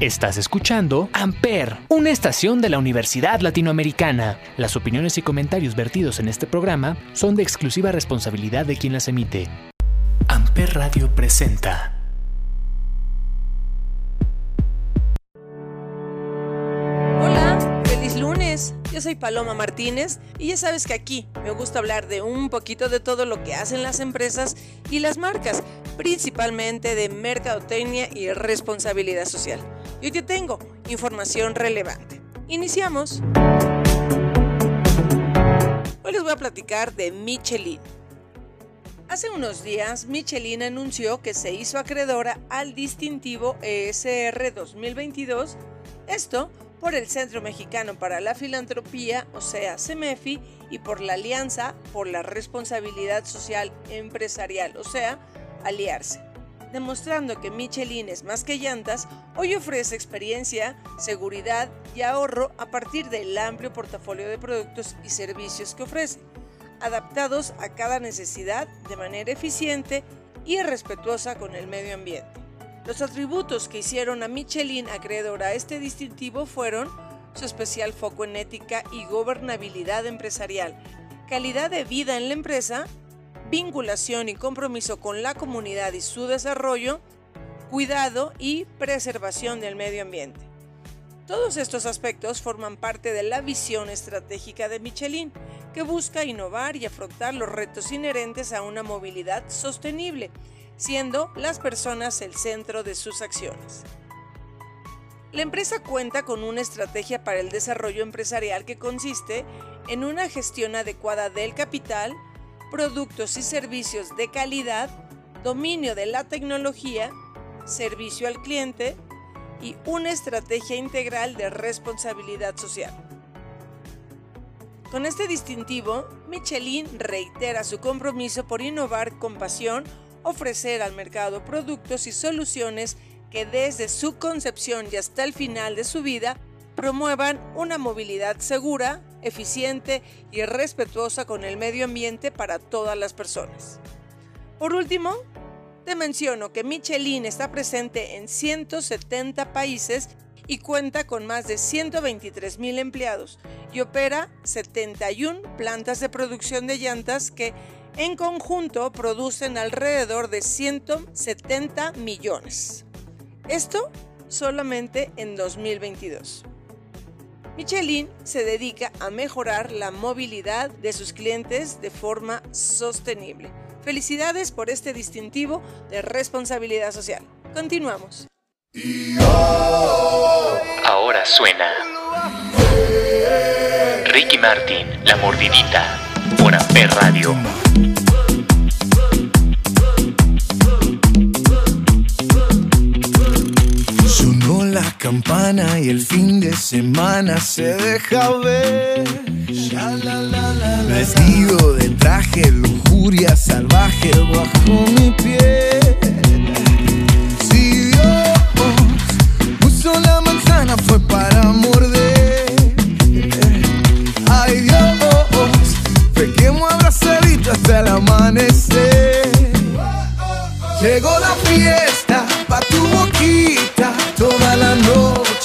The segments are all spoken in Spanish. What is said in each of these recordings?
Estás escuchando Amper, una estación de la Universidad Latinoamericana. Las opiniones y comentarios vertidos en este programa son de exclusiva responsabilidad de quien las emite. Amper Radio presenta. Hola, feliz lunes. Yo soy Paloma Martínez y ya sabes que aquí me gusta hablar de un poquito de todo lo que hacen las empresas y las marcas, principalmente de mercadotecnia y responsabilidad social. Y hoy te tengo información relevante. Iniciamos. Hoy les voy a platicar de Michelin. Hace unos días, Michelin anunció que se hizo acreedora al distintivo ESR 2022, esto por el Centro Mexicano para la Filantropía, o sea, CEMEFI, y por la Alianza por la Responsabilidad Social Empresarial, o sea, Aliarse demostrando que Michelin es más que llantas, hoy ofrece experiencia, seguridad y ahorro a partir del amplio portafolio de productos y servicios que ofrece, adaptados a cada necesidad de manera eficiente y respetuosa con el medio ambiente. Los atributos que hicieron a Michelin acreedor a este distintivo fueron su especial foco en ética y gobernabilidad empresarial, calidad de vida en la empresa vinculación y compromiso con la comunidad y su desarrollo, cuidado y preservación del medio ambiente. Todos estos aspectos forman parte de la visión estratégica de Michelin, que busca innovar y afrontar los retos inherentes a una movilidad sostenible, siendo las personas el centro de sus acciones. La empresa cuenta con una estrategia para el desarrollo empresarial que consiste en una gestión adecuada del capital, productos y servicios de calidad, dominio de la tecnología, servicio al cliente y una estrategia integral de responsabilidad social. Con este distintivo, Michelin reitera su compromiso por innovar con pasión, ofrecer al mercado productos y soluciones que desde su concepción y hasta el final de su vida promuevan una movilidad segura, eficiente y respetuosa con el medio ambiente para todas las personas. Por último, te menciono que Michelin está presente en 170 países y cuenta con más de 123 mil empleados y opera 71 plantas de producción de llantas que en conjunto producen alrededor de 170 millones. Esto solamente en 2022. Michelin se dedica a mejorar la movilidad de sus clientes de forma sostenible. Felicidades por este distintivo de responsabilidad social. Continuamos. Ahora suena Ricky Martin, La Mordidita, por Amper Radio. Campana y el fin de semana se deja ver. Vestido de traje, lujuria salvaje bajo mi piel. Si Dios puso la manzana fue para morder. Ay Dios, pequemos abrazadito hasta el amanecer. Llegó la fiesta pa' tu boquita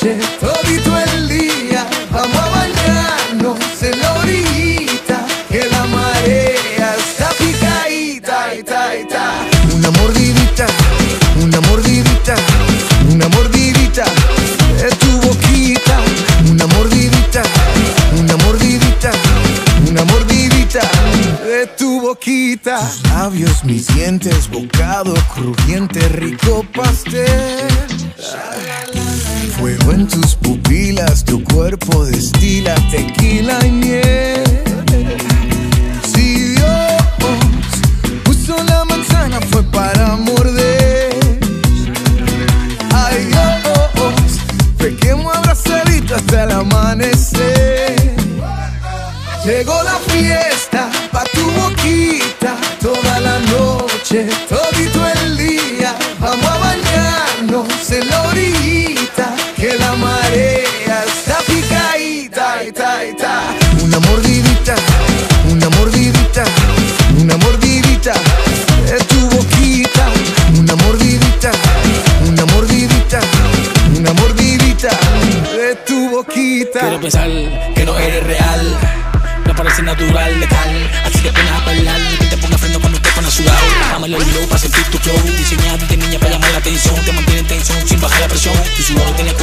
noche, todito el día. Vamos a bañarnos en la orillita, que la marea está picadita, ita. Una mordidita, una mordidita, una mordidita de tu boquita. Una mordidita, una mordidita, una mordidita de tu boquita. Tus labios, mis dientes, bocado crujiente, rico pastel. Fuego en tus pupilas, tu cuerpo destila tequila y miel. Si Dios puso la manzana fue para morder. Ay Dios, pequemos abrazadito hasta el amanecer. Llegó la fiesta bajar la presión. Tu sudor tiene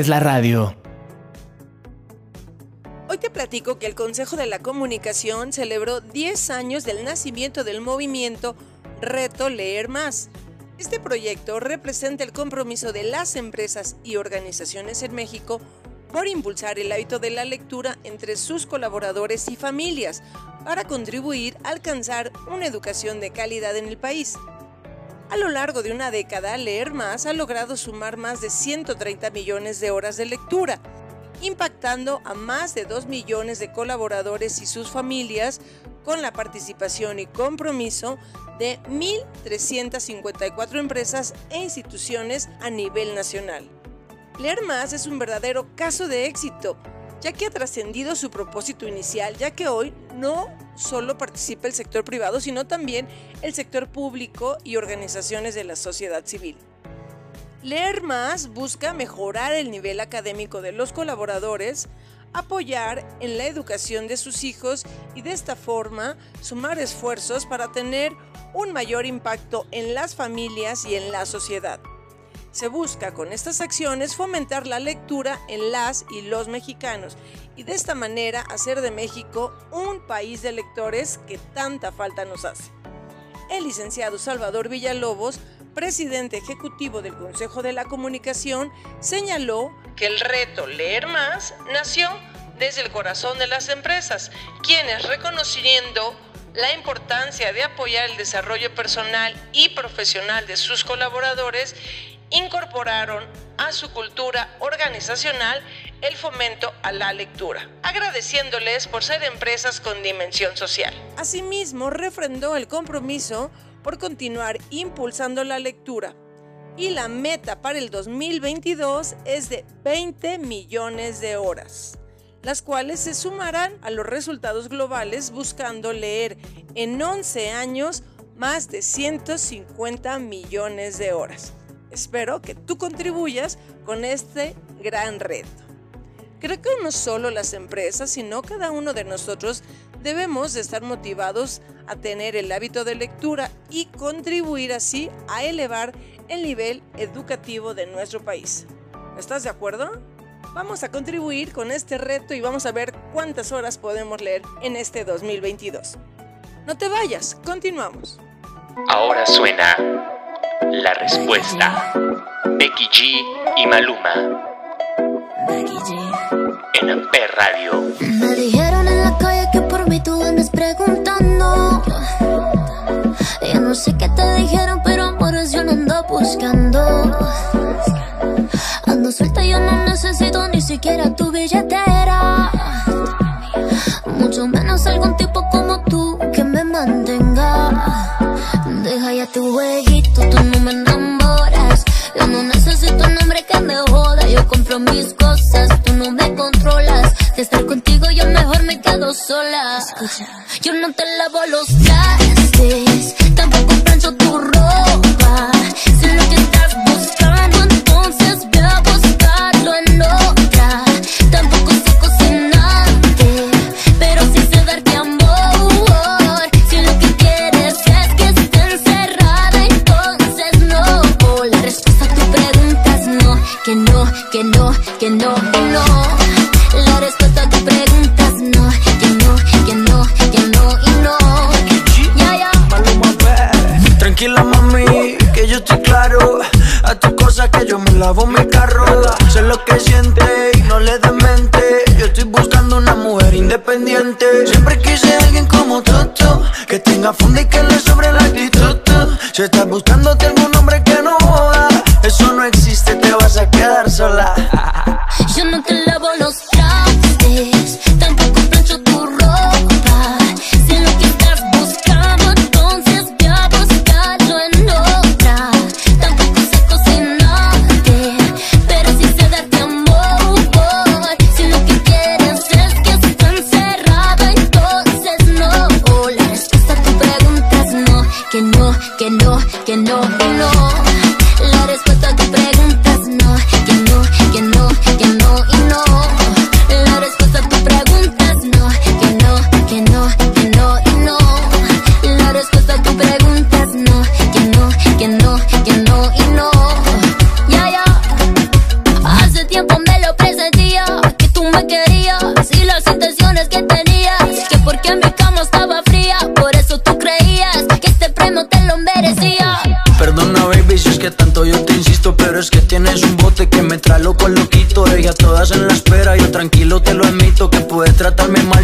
haces la radio. Hoy te platico que el Consejo de la Comunicación celebró 10 años del nacimiento del movimiento Reto Leer Más. Este proyecto representa el compromiso de las empresas y organizaciones en México por impulsar el hábito de la lectura entre sus colaboradores y familias para contribuir a alcanzar una educación de calidad en el país. A lo largo de una década, Leer Más ha logrado sumar más de 130 millones de horas de lectura, impactando a más de 2 millones de colaboradores y sus familias con la participación y compromiso de 1.354 empresas e instituciones a nivel nacional. Leer Más es un verdadero caso de éxito, ya que ha trascendido su propósito inicial, ya que hoy no solo participa el sector privado, sino también el sector público y organizaciones de la sociedad civil. Leer Más busca mejorar el nivel académico de los colaboradores, apoyar en la educación de sus hijos y de esta forma sumar esfuerzos para tener un mayor impacto en las familias y en la sociedad. Se busca con estas acciones fomentar la lectura en las y los mexicanos y de esta manera hacer de México un país de lectores que tanta falta nos hace. El licenciado Salvador Villalobos, presidente ejecutivo del Consejo de la Comunicación, señaló que el reto Leer Más nació desde el corazón de las empresas, quienes reconociendo la importancia de apoyar el desarrollo personal y profesional de sus colaboradores, incorporaron a su cultura organizacional el fomento a la lectura, agradeciéndoles por ser empresas con dimensión social. Asimismo, refrendó el compromiso por continuar impulsando la lectura y la meta para el 2022 es de 20 millones de horas, las cuales se sumarán a los resultados globales buscando leer en 11 años más de 150 millones de horas. Espero que tú contribuyas con este gran reto. Creo que no solo las empresas, sino cada uno de nosotros debemos de estar motivados a tener el hábito de lectura y contribuir así a elevar el nivel educativo de nuestro país. ¿Estás de acuerdo? Vamos a contribuir con este reto y vamos a ver cuántas horas podemos leer en este 2022. No te vayas, continuamos. Ahora suena la respuesta. Becky G y Maluma. En Amper Radio. Me dijeron en la calle que por mí tú andas preguntando. Yo no sé qué te dijeron, pero amores yo no ando buscando. Ando suelta, yo no necesito ni siquiera tu billetera. Mucho menos algún tu jueguito, tú no me enamoras. Yo no necesito un hombre que me joda. Yo compro mis cosas, tú no me controlas. De estar contigo, yo mejor me quedo sola. Escucha, yo no te lavo los trastes, tenga fondo y que le sobre la actitud. Si estás buscándote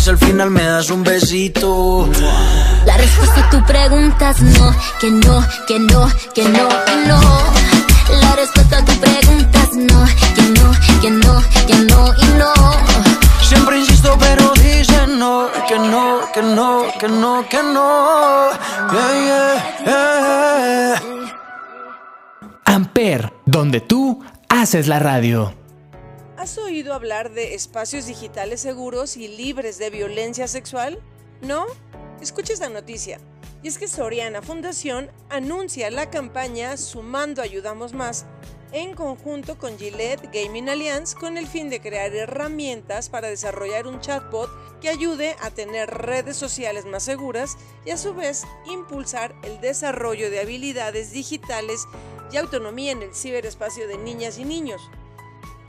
si al final me das un besito. La respuesta a tu pregunta es no, que no, que no, que no y no. La respuesta a tu pregunta es no, que no, que no, que no y no. Siempre insisto, pero dicen no, que no, que no, que no, que no. Yeah, yeah, yeah. Amper, donde tú haces la radio. ¿Has oído hablar de espacios digitales seguros y libres de violencia sexual? ¿No? Escucha esta noticia. Y es que Soriana Fundación anuncia la campaña Sumando Ayudamos Más en conjunto con Gillette Gaming Alliance con el fin de crear herramientas para desarrollar un chatbot que ayude a tener redes sociales más seguras y a su vez impulsar el desarrollo de habilidades digitales y autonomía en el ciberespacio de niñas y niños.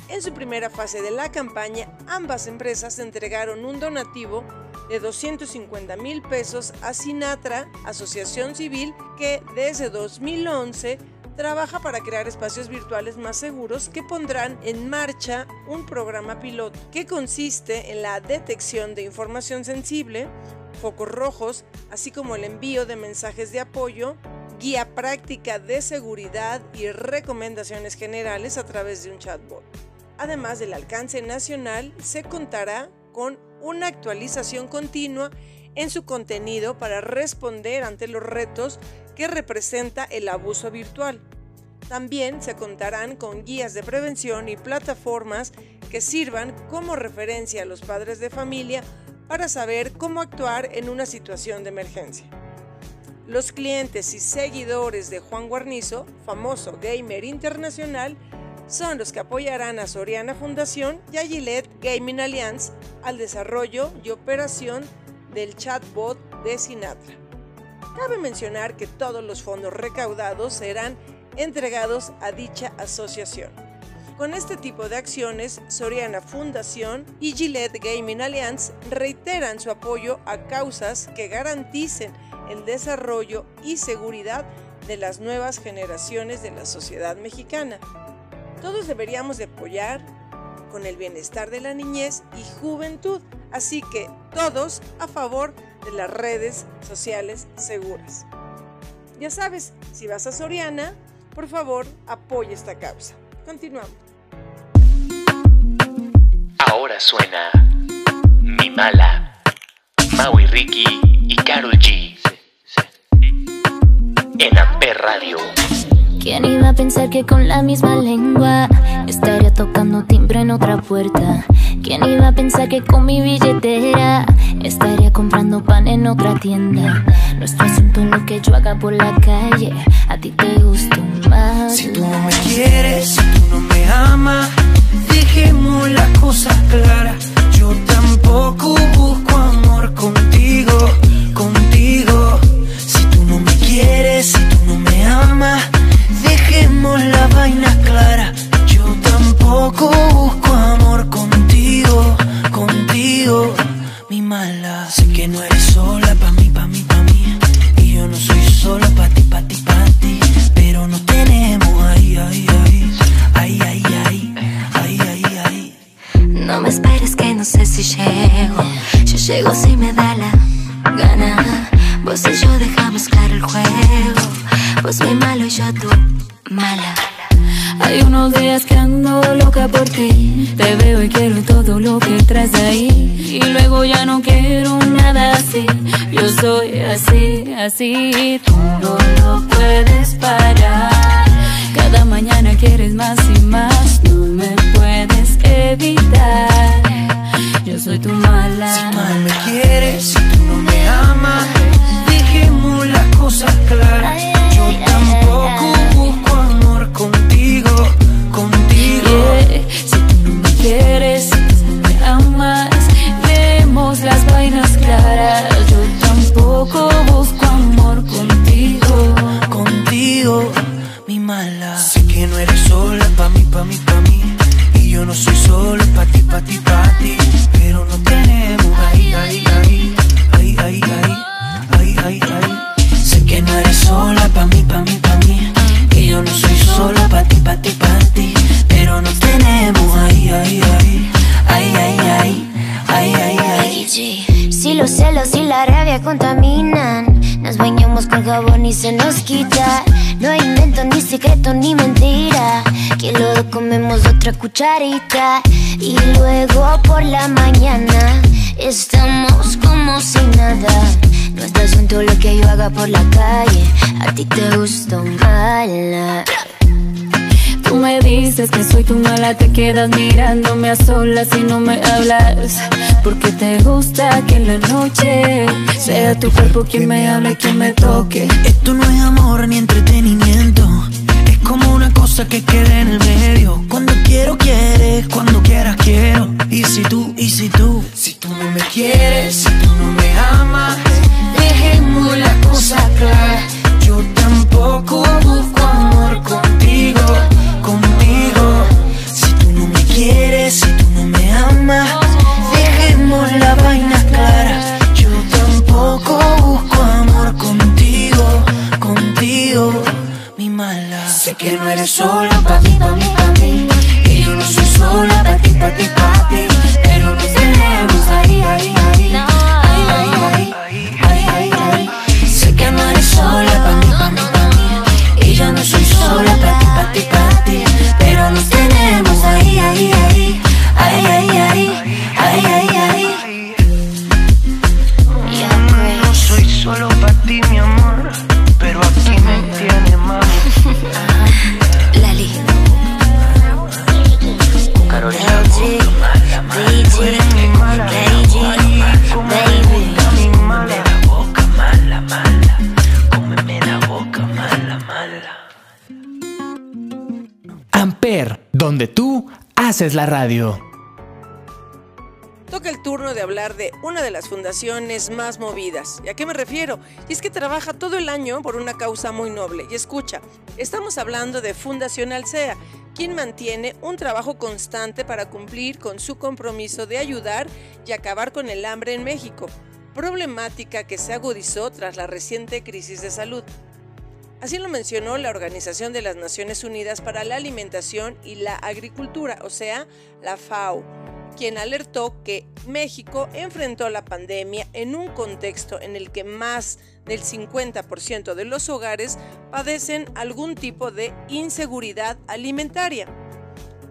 En su primera fase de la campaña, ambas empresas entregaron un donativo de 250 mil pesos a Sinatra, asociación civil que desde 2011 trabaja para crear espacios virtuales más seguros que pondrán en marcha un programa piloto que consiste en la detección de información sensible, focos rojos, así como el envío de mensajes de apoyo, guía práctica de seguridad y recomendaciones generales a través de un chatbot. Además del alcance nacional, se contará con una actualización continua en su contenido para responder ante los retos que representa el abuso virtual. También se contarán con guías de prevención y plataformas que sirvan como referencia a los padres de familia para saber cómo actuar en una situación de emergencia. Los clientes y seguidores de Juan Guarnizo, famoso gamer internacional, son los que apoyarán a Soriana Fundación y a Gillette Gaming Alliance al desarrollo y operación del chatbot de Sinatra. Cabe mencionar que todos los fondos recaudados serán entregados a dicha asociación. Con este tipo de acciones, Soriana Fundación y Gillette Gaming Alliance reiteran su apoyo a causas que garanticen el desarrollo y seguridad de las nuevas generaciones de la sociedad mexicana. Todos deberíamos de apoyar con el bienestar de la niñez y juventud, así que todos a favor de las redes sociales seguras. Ya sabes, si vas a Soriana, por favor, apoya esta causa. Continuamos. Ahora suena Mi Mala, Maui Ricky y Carol G. En Amper Radio. ¿Quién iba a pensar que con la misma lengua estaría tocando timbre en otra puerta? ¿Quién iba a pensar que con mi billetera estaría comprando pan en otra tienda? Nuestro asunto es lo que yo haga por la calle, a ti te gusta más. Si tú no me quieres, si tú no me amas, dejemos las cosas claras. Yo tampoco busco juego. Yo llego si me da la gana. Vos y yo dejamos claro el juego. Vos muy malo y yo tú mala. Hay unos días que ando loca por ti. Te veo y quiero todo lo que traes ahí. Y luego ya no quiero nada así. Yo soy así, así. Tú no lo puedes parar. Cada mañana quieres más y más. No me puedes evitar. Yo soy tu mala. Si tú no me quieres, si tú no me amas, dejemos las cosas claras. Yo tampoco cucharita. Y luego por la mañana estamos como si nada. No es asunto lo que yo haga por la calle. A ti te gusta mala. Tú me dices que soy tu mala, te quedas mirándome a solas y no me hablas. Porque te gusta que en la noche sea tu cuerpo quien me hable, quien me toque. Esto no es amor ni entretenimiento. Es como una cosa que queda en el medio. Cuando quiero, quieres. Cuando quieras, quiero. Y si tú, y si tú, si tú no me quieres, si tú no me amas, dejemos la cosa clara. Yo tampoco busco amor contigo, contigo. Si tú no me quieres, si tú no me amas, dejemos la vaina clara. Yo tampoco busco amor contigo, contigo, mi mala. Sé que no eres sola pa' mí, pa' mí, pa' mí solo para ti, para ti, para ti. Pero ay, ay, ay, ay, ay, ay. Que no eres sola para mí. Y yo no soy sola para ti, para ti. Donde tú haces la radio. Toca el turno de hablar de una de las fundaciones más movidas. ¿Y a qué me refiero? Y es que trabaja todo el año por una causa muy noble. Y escucha, estamos hablando de Fundación Alsea, quien mantiene un trabajo constante para cumplir con su compromiso de ayudar y acabar con el hambre en México, problemática que se agudizó tras la reciente crisis de salud. Así lo mencionó la Organización de las Naciones Unidas para la Alimentación y la Agricultura, o sea, la FAO, quien alertó que México enfrentó la pandemia en un contexto en el que más del 50% de los hogares padecen algún tipo de inseguridad alimentaria.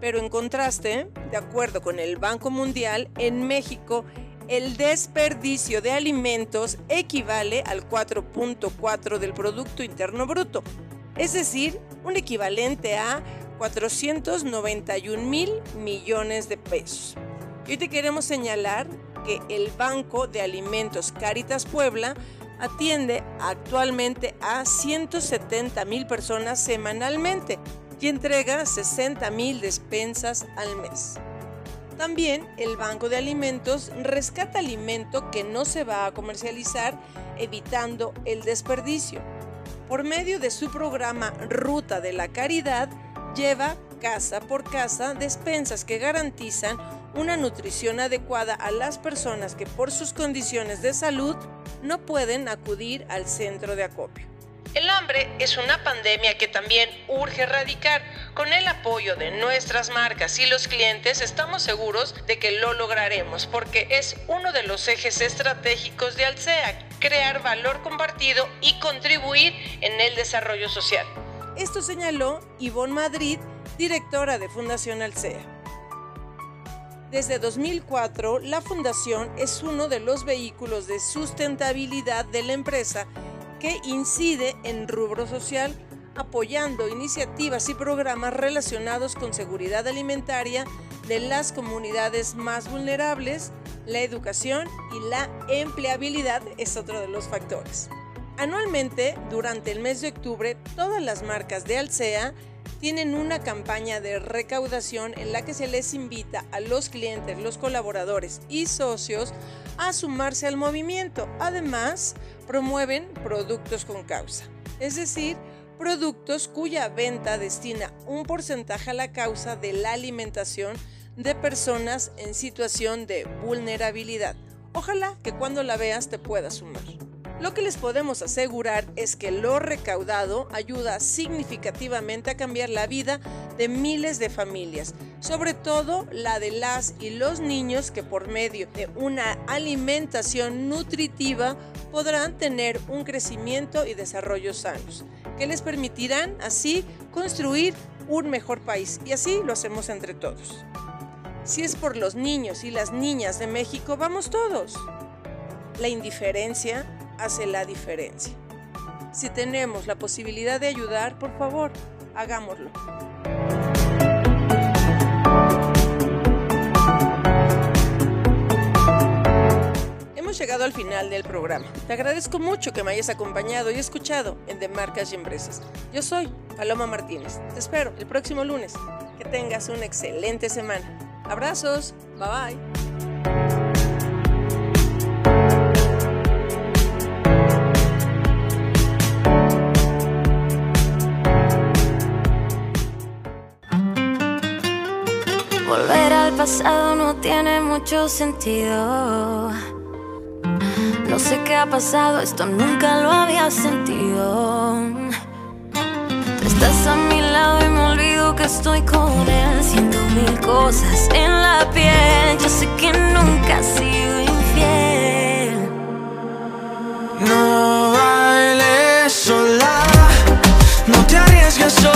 Pero en contraste, de acuerdo con el Banco Mundial, en México el desperdicio de alimentos equivale al 4.4 del Producto Interno Bruto, es decir, un equivalente a 491 mil millones de pesos. Y hoy te queremos señalar que el Banco de Alimentos Caritas Puebla atiende actualmente a 170 mil personas semanalmente y entrega 60 mil despensas al mes. También el Banco de Alimentos rescata alimento que no se va a comercializar, evitando el desperdicio. Por medio de su programa Ruta de la Caridad, lleva casa por casa despensas que garantizan una nutrición adecuada a las personas que por sus condiciones de salud no pueden acudir al centro de acopio. El hambre es una pandemia que también urge erradicar. Con el apoyo de nuestras marcas y los clientes estamos seguros de que lo lograremos porque es uno de los ejes estratégicos de Alsea, crear valor compartido y contribuir en el desarrollo social. Esto señaló Ivonne Madrid, directora de Fundación Alsea. Desde 2004, la Fundación es uno de los vehículos de sustentabilidad de la empresa que incide en rubro social, apoyando iniciativas y programas relacionados con seguridad alimentaria de las comunidades más vulnerables, la educación y la empleabilidad es otro de los factores. Anualmente, durante el mes de octubre, todas las marcas de Alsea tienen una campaña de recaudación en la que se les invita a los clientes, los colaboradores y socios a sumarse al movimiento. Además, promueven productos con causa, es decir, productos cuya venta destina un porcentaje a la causa de la alimentación de personas en situación de vulnerabilidad. Ojalá que cuando la veas te puedas sumar. Lo que les podemos asegurar es que lo recaudado ayuda significativamente a cambiar la vida de miles de familias, sobre todo la de las y los niños que por medio de una alimentación nutritiva podrán tener un crecimiento y desarrollo sanos, que les permitirán así construir un mejor país y así lo hacemos entre todos. Si es por los niños y las niñas de México, vamos todos. La indiferencia hace la diferencia. Si tenemos la posibilidad de ayudar, por favor, hagámoslo. Hemos llegado al final del programa. Te agradezco mucho que me hayas acompañado y escuchado en De Marcas y Empresas. Yo soy Paloma Martínez. Te espero el próximo lunes. Que tengas una excelente semana. Abrazos. Bye bye. No tiene mucho sentido. No sé qué ha pasado, esto nunca lo había sentido. Tú estás a mi lado y me olvido que estoy con él, haciendo mil cosas en la piel. Yo sé que nunca has sido infiel. No bailes sola, no te arriesgues sola.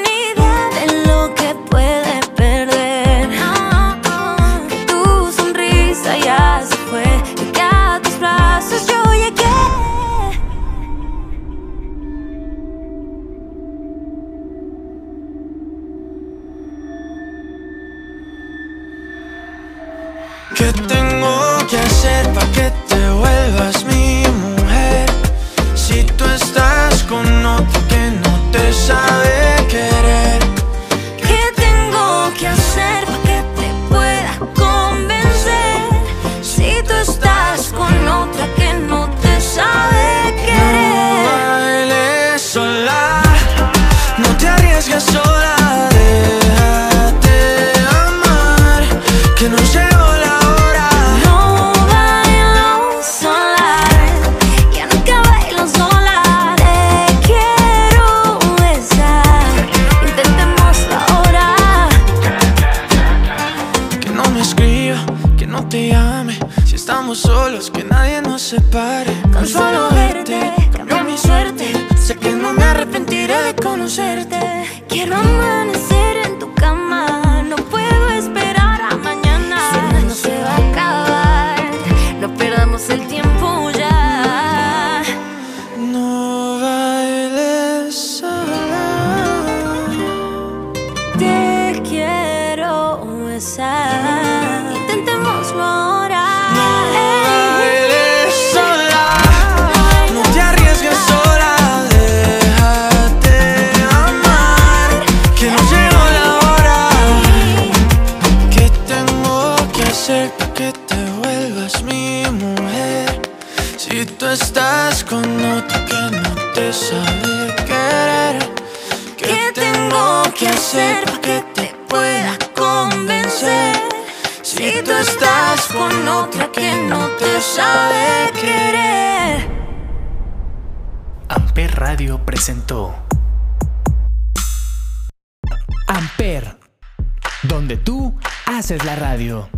Arriesgues sola. besar. Intentémoslo ahora. No bailes sola, no te arriesgues sola. Déjate amar, que no llegó la hora. ¿Qué tengo que hacer para que te vuelvas mi mujer? Si tú estás con otro que no te sabe querer, ¿Qué tengo que hacer? Con otra que no te sabe querer. Amper Radio presentó Amper, donde tú haces la radio.